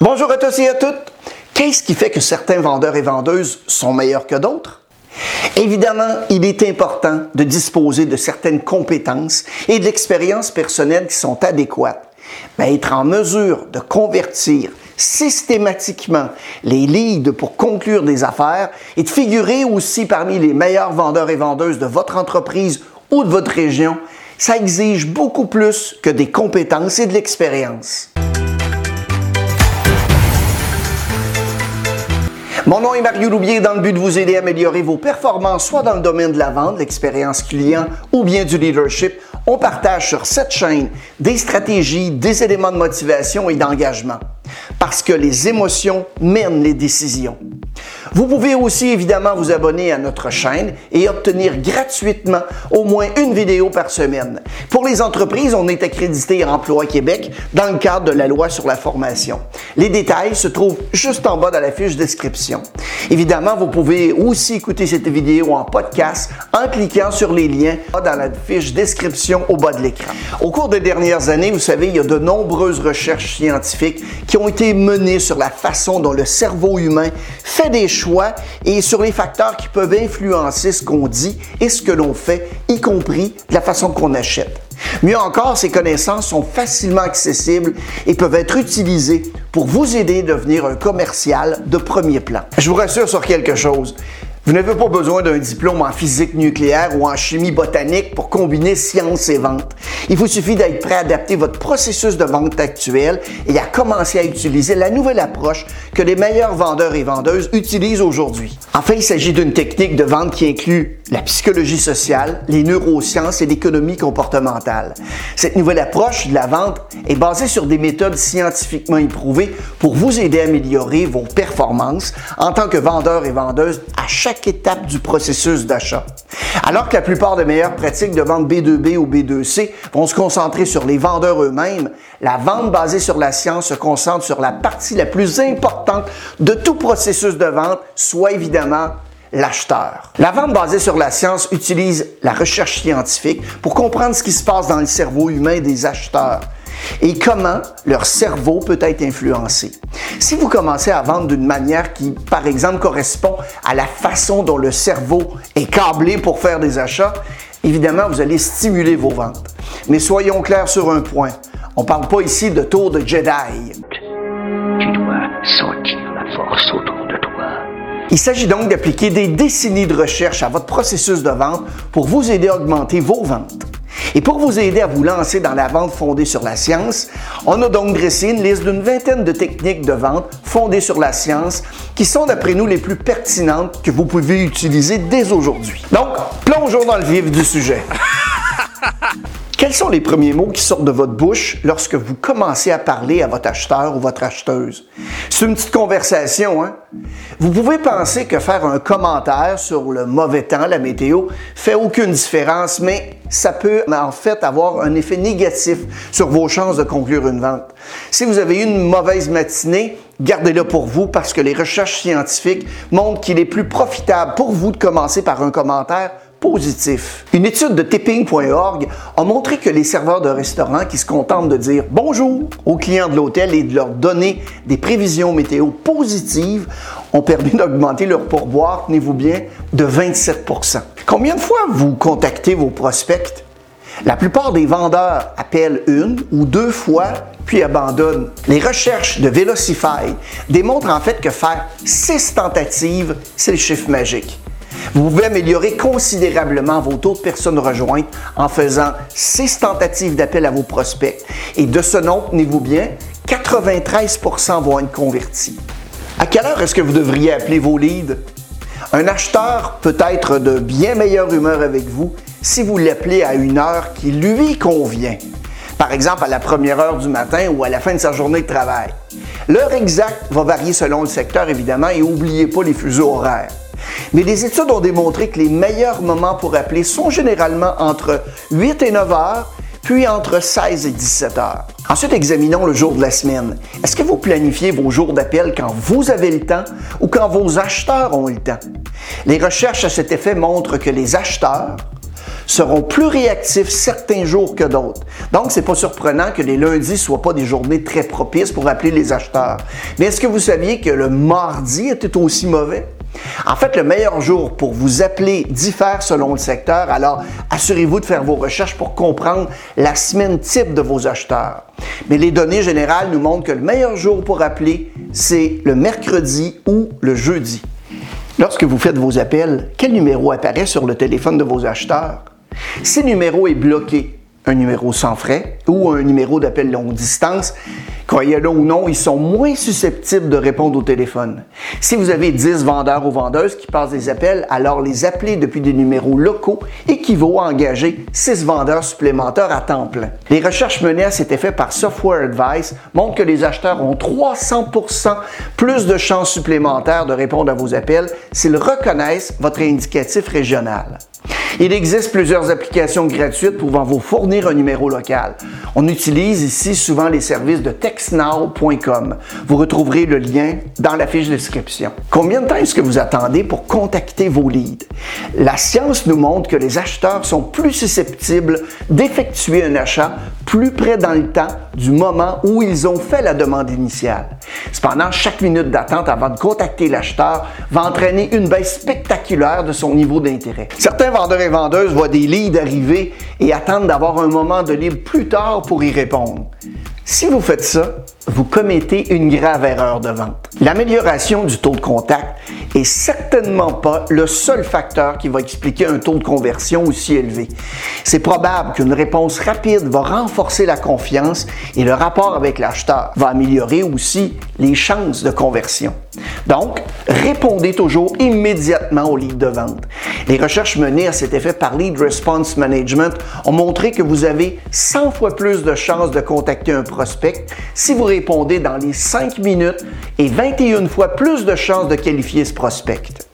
Bonjour à tous et à toutes. Qu'est-ce qui fait que certains vendeurs et vendeuses sont meilleurs que d'autres? Évidemment, il est important de disposer de certaines compétences et de l'expérience personnelle qui sont adéquates. Mais être en mesure de convertir systématiquement les leads pour conclure des affaires et de figurer aussi parmi les meilleurs vendeurs et vendeuses de votre entreprise ou de votre région, ça exige beaucoup plus que des compétences et de l'expérience. Mon nom est Mario Loubier dans le but de vous aider à améliorer vos performances, soit dans le domaine de la vente, l'expérience client ou bien du leadership. On partage sur cette chaîne des stratégies, des éléments de motivation et d'engagement. Parce que les émotions mènent les décisions. Vous pouvez aussi évidemment vous abonner à notre chaîne et obtenir gratuitement au moins une vidéo par semaine. Pour les entreprises, on est accrédité à Emploi Québec dans le cadre de la loi sur la formation. Les détails se trouvent juste en bas de la fiche description. Évidemment, vous pouvez aussi écouter cette vidéo en podcast en cliquant sur les liens dans la fiche description au bas de l'écran. Au cours des dernières années, vous savez, il y a de nombreuses recherches scientifiques qui ont été menées sur la façon dont le cerveau humain fait des choix et sur les facteurs qui peuvent influencer ce qu'on dit et ce que l'on fait, y compris la façon qu'on achète. Mieux encore, ces connaissances sont facilement accessibles et peuvent être utilisées pour vous aider à devenir un commercial de premier plan. Je vous rassure sur quelque chose. Vous n'avez pas besoin d'un diplôme en physique nucléaire ou en chimie botanique pour combiner science et vente. Il vous suffit d'être prêt à adapter votre processus de vente actuel et à commencer à utiliser la nouvelle approche que les meilleurs vendeurs et vendeuses utilisent aujourd'hui. Enfin, il s'agit d'une technique de vente qui inclut la psychologie sociale, les neurosciences et l'économie comportementale. Cette nouvelle approche de la vente est basée sur des méthodes scientifiquement éprouvées pour vous aider à améliorer vos performances en tant que vendeur et vendeuse à chaque étape du processus d'achat. Alors que la plupart des meilleures pratiques de vente B2B ou B2C vont se concentrer sur les vendeurs eux-mêmes, la vente basée sur la science se concentre sur la partie la plus importante de tout processus de vente, soit évidemment l'acheteur. La vente basée sur la science utilise la recherche scientifique pour comprendre ce qui se passe dans le cerveau humain des acheteurs et comment leur cerveau peut être influencé. Si vous commencez à vendre d'une manière qui, par exemple, correspond à la façon dont le cerveau est câblé pour faire des achats, évidemment, vous allez stimuler vos ventes. Mais soyons clairs sur un point. On ne parle pas ici de tour de Jedi. Tu dois sentir la force autour de toi. Il s'agit donc d'appliquer des décennies de recherche à votre processus de vente pour vous aider à augmenter vos ventes. Et pour vous aider à vous lancer dans la vente fondée sur la science, on a donc dressé une liste d'une vingtaine de techniques de vente fondées sur la science qui sont d'après nous les plus pertinentes que vous pouvez utiliser dès aujourd'hui. Donc, plongeons dans le vif du sujet. Quels sont les premiers mots qui sortent de votre bouche lorsque vous commencez à parler à votre acheteur ou votre acheteuse? C'est une petite conversation, hein? Vous pouvez penser que faire un commentaire sur le mauvais temps, la météo, fait aucune différence, mais ça peut en fait avoir un effet négatif sur vos chances de conclure une vente. Si vous avez eu une mauvaise matinée, gardez-la pour vous parce que les recherches scientifiques montrent qu'il est plus profitable pour vous de commencer par un commentaire positif. Une étude de tipping.org a montré que les serveurs de restaurants qui se contentent de dire bonjour aux clients de l'hôtel et de leur donner des prévisions météo positives ont permis d'augmenter leur pourboire, tenez-vous bien, de 27% Combien de fois vous contactez vos prospects? La plupart des vendeurs appellent une ou deux fois puis abandonnent. Les recherches de Velocify démontrent en fait que faire six tentatives, c'est le chiffre magique. Vous pouvez améliorer considérablement vos taux de personnes rejointes en faisant six tentatives d'appel à vos prospects. Et de ce nombre, tenez-vous bien, 93% vont être convertis. À quelle heure est-ce que vous devriez appeler vos leads? Un acheteur peut être de bien meilleure humeur avec vous si vous l'appelez à une heure qui lui convient. Par exemple, à la première heure du matin ou à la fin de sa journée de travail. L'heure exacte va varier selon le secteur, évidemment, et n'oubliez pas les fuseaux horaires. Mais des études ont démontré que les meilleurs moments pour appeler sont généralement entre 8 et 9 heures, puis entre 16 et 17 heures. Ensuite, examinons le jour de la semaine. Est-ce que vous planifiez vos jours d'appel quand vous avez le temps ou quand vos acheteurs ont le temps? Les recherches à cet effet montrent que les acheteurs seront plus réactifs certains jours que d'autres. Donc, c'est pas surprenant que les lundis soient pas des journées très propices pour appeler les acheteurs. Mais est-ce que vous saviez que le mardi était aussi mauvais? En fait, le meilleur jour pour vous appeler diffère selon le secteur, alors assurez-vous de faire vos recherches pour comprendre la semaine type de vos acheteurs. Mais les données générales nous montrent que le meilleur jour pour appeler, c'est le mercredi ou le jeudi. Lorsque vous faites vos appels, quel numéro apparaît sur le téléphone de vos acheteurs? Si le numéro est bloqué, un numéro sans frais ou un numéro d'appel longue distance, Croyez-le ou non, ils sont moins susceptibles de répondre au téléphone. Si vous avez 10 vendeurs ou vendeuses qui passent des appels, alors les appeler depuis des numéros locaux équivaut à engager 6 vendeurs supplémentaires à temps plein. Les recherches menées à cet effet par Software Advice montrent que les acheteurs ont 300% plus de chances supplémentaires de répondre à vos appels s'ils reconnaissent votre indicatif régional. Il existe plusieurs applications gratuites pouvant vous fournir un numéro local. On utilise ici souvent les services de textnow.com. Vous retrouverez le lien dans la fiche de description. Combien de temps est-ce que vous attendez pour contacter vos leads? La science nous montre que les acheteurs sont plus susceptibles d'effectuer un achat plus près dans le temps du moment où ils ont fait la demande initiale. Cependant, chaque minute d'attente avant de contacter l'acheteur va entraîner une baisse spectaculaire de son niveau d'intérêt. Certains vendeurs et vendeuses voient des leads arriver et attendent d'avoir un moment de libre plus tard pour y répondre. Si vous faites ça, vous commettez une grave erreur de vente. L'amélioration du taux de contact est certainement pas le seul facteur qui va expliquer un taux de conversion aussi élevé. C'est probable qu'une réponse rapide va renforcer la confiance et le rapport avec l'acheteur va améliorer aussi les chances de conversion. Donc, répondez toujours immédiatement au lead de vente. Les recherches menées à cet effet par Lead Response Management ont montré que vous avez 100 fois plus de chances de contacter un prospect si vous répondez dans les 5 minutes et 21 fois plus de chances de qualifier ce prospect.